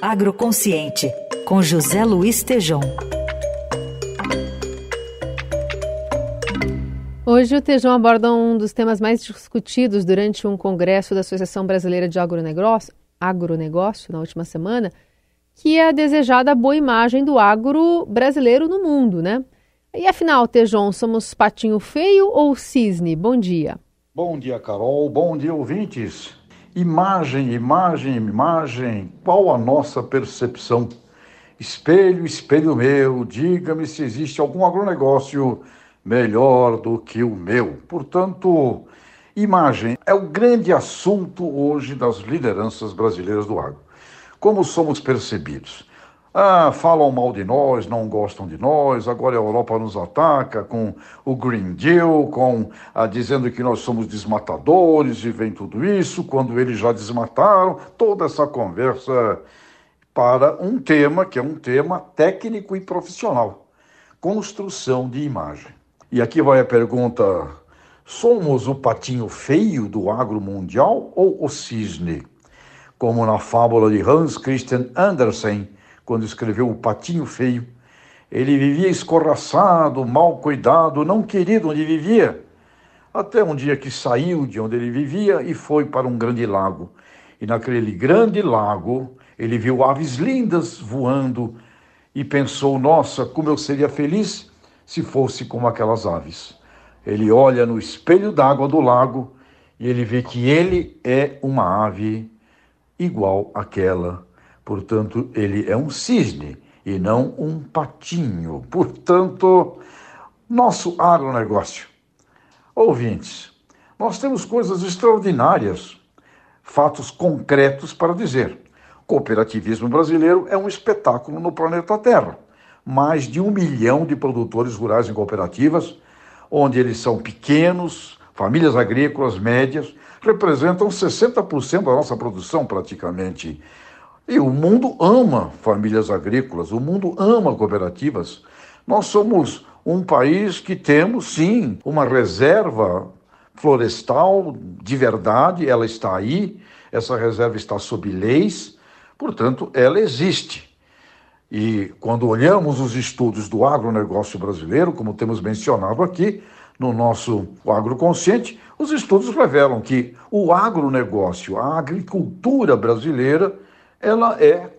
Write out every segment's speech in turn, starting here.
Agroconsciente, com José Luiz Tejom. Hoje o Tejão aborda um dos temas mais discutidos durante um congresso da Associação Brasileira de Agronegócio, agronegócio na última semana, que é a desejada boa imagem do agro brasileiro no mundo, né? E afinal, Tejon, somos patinho feio ou cisne? Bom dia. Bom dia, Carol. Bom dia, ouvintes. Imagem, imagem, imagem. Qual a nossa percepção? Espelho, espelho meu, diga-me se existe algum agronegócio melhor do que o meu. Portanto, imagem é o grande assunto hoje das lideranças brasileiras do agro. Como somos percebidos? Ah, falam mal de nós, não gostam de nós, agora a Europa nos ataca com o Green Deal, com ah, dizendo que nós somos desmatadores e vem tudo isso, quando eles já desmataram, toda essa conversa para um tema que é um tema técnico e profissional, construção de imagem. E aqui vai a pergunta: somos o patinho feio do agro mundial ou o cisne? Como na fábula de Hans Christian Andersen, quando escreveu O Patinho Feio. Ele vivia escorraçado, mal cuidado, não querido onde vivia. Até um dia que saiu de onde ele vivia e foi para um grande lago. E naquele grande lago, ele viu aves lindas voando e pensou: nossa, como eu seria feliz se fosse como aquelas aves. Ele olha no espelho d'água do lago e ele vê que ele é uma ave igual àquela Portanto, ele é um cisne e não um patinho. Portanto, nosso agronegócio. Ouvintes, nós temos coisas extraordinárias, fatos concretos para dizer. Cooperativismo brasileiro é um espetáculo no planeta Terra. Mais de um milhão de produtores rurais em cooperativas, onde eles são pequenos, famílias agrícolas médias, representam 60% da nossa produção praticamente. E o mundo ama famílias agrícolas, o mundo ama cooperativas. Nós somos um país que temos, sim, uma reserva florestal de verdade, ela está aí, essa reserva está sob leis, portanto, ela existe. E quando olhamos os estudos do agronegócio brasileiro, como temos mencionado aqui, no nosso agroconsciente, os estudos revelam que o agronegócio, a agricultura brasileira, ela é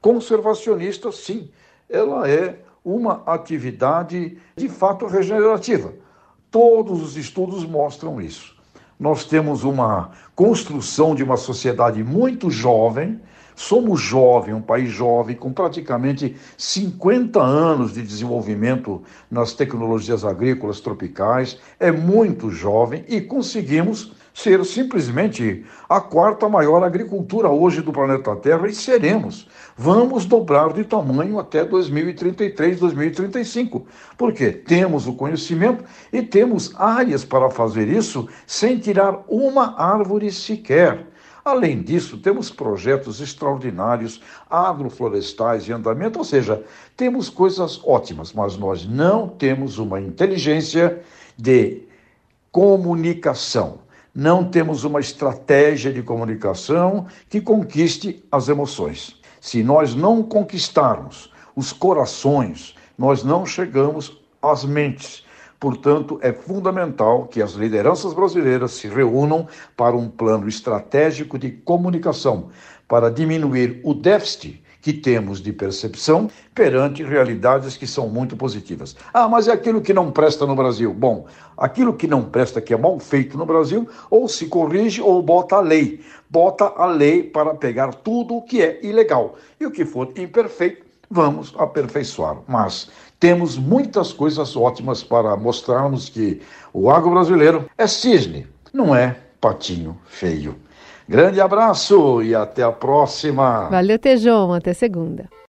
conservacionista, sim. Ela é uma atividade de fato regenerativa. Todos os estudos mostram isso. Nós temos uma construção de uma sociedade muito jovem, somos jovem, um país jovem, com praticamente 50 anos de desenvolvimento nas tecnologias agrícolas tropicais, é muito jovem e conseguimos ser simplesmente a quarta maior agricultura hoje do planeta Terra e seremos. Vamos dobrar de tamanho até 2033, 2035. Porque temos o conhecimento e temos áreas para fazer isso sem tirar uma árvore sequer. Além disso, temos projetos extraordinários, agroflorestais em andamento, ou seja, temos coisas ótimas, mas nós não temos uma inteligência de comunicação não temos uma estratégia de comunicação que conquiste as emoções. Se nós não conquistarmos os corações, nós não chegamos às mentes. Portanto, é fundamental que as lideranças brasileiras se reúnam para um plano estratégico de comunicação para diminuir o déficit que temos de percepção perante realidades que são muito positivas. Ah, mas é aquilo que não presta no Brasil. Bom, aquilo que não presta, que é mal feito no Brasil, ou se corrige ou bota a lei. Bota a lei para pegar tudo o que é ilegal. E o que for imperfeito, vamos aperfeiçoar. Mas temos muitas coisas ótimas para mostrarmos que o agro brasileiro é cisne, não é patinho feio. Grande abraço e até a próxima. Valeu, Tejão. Até segunda.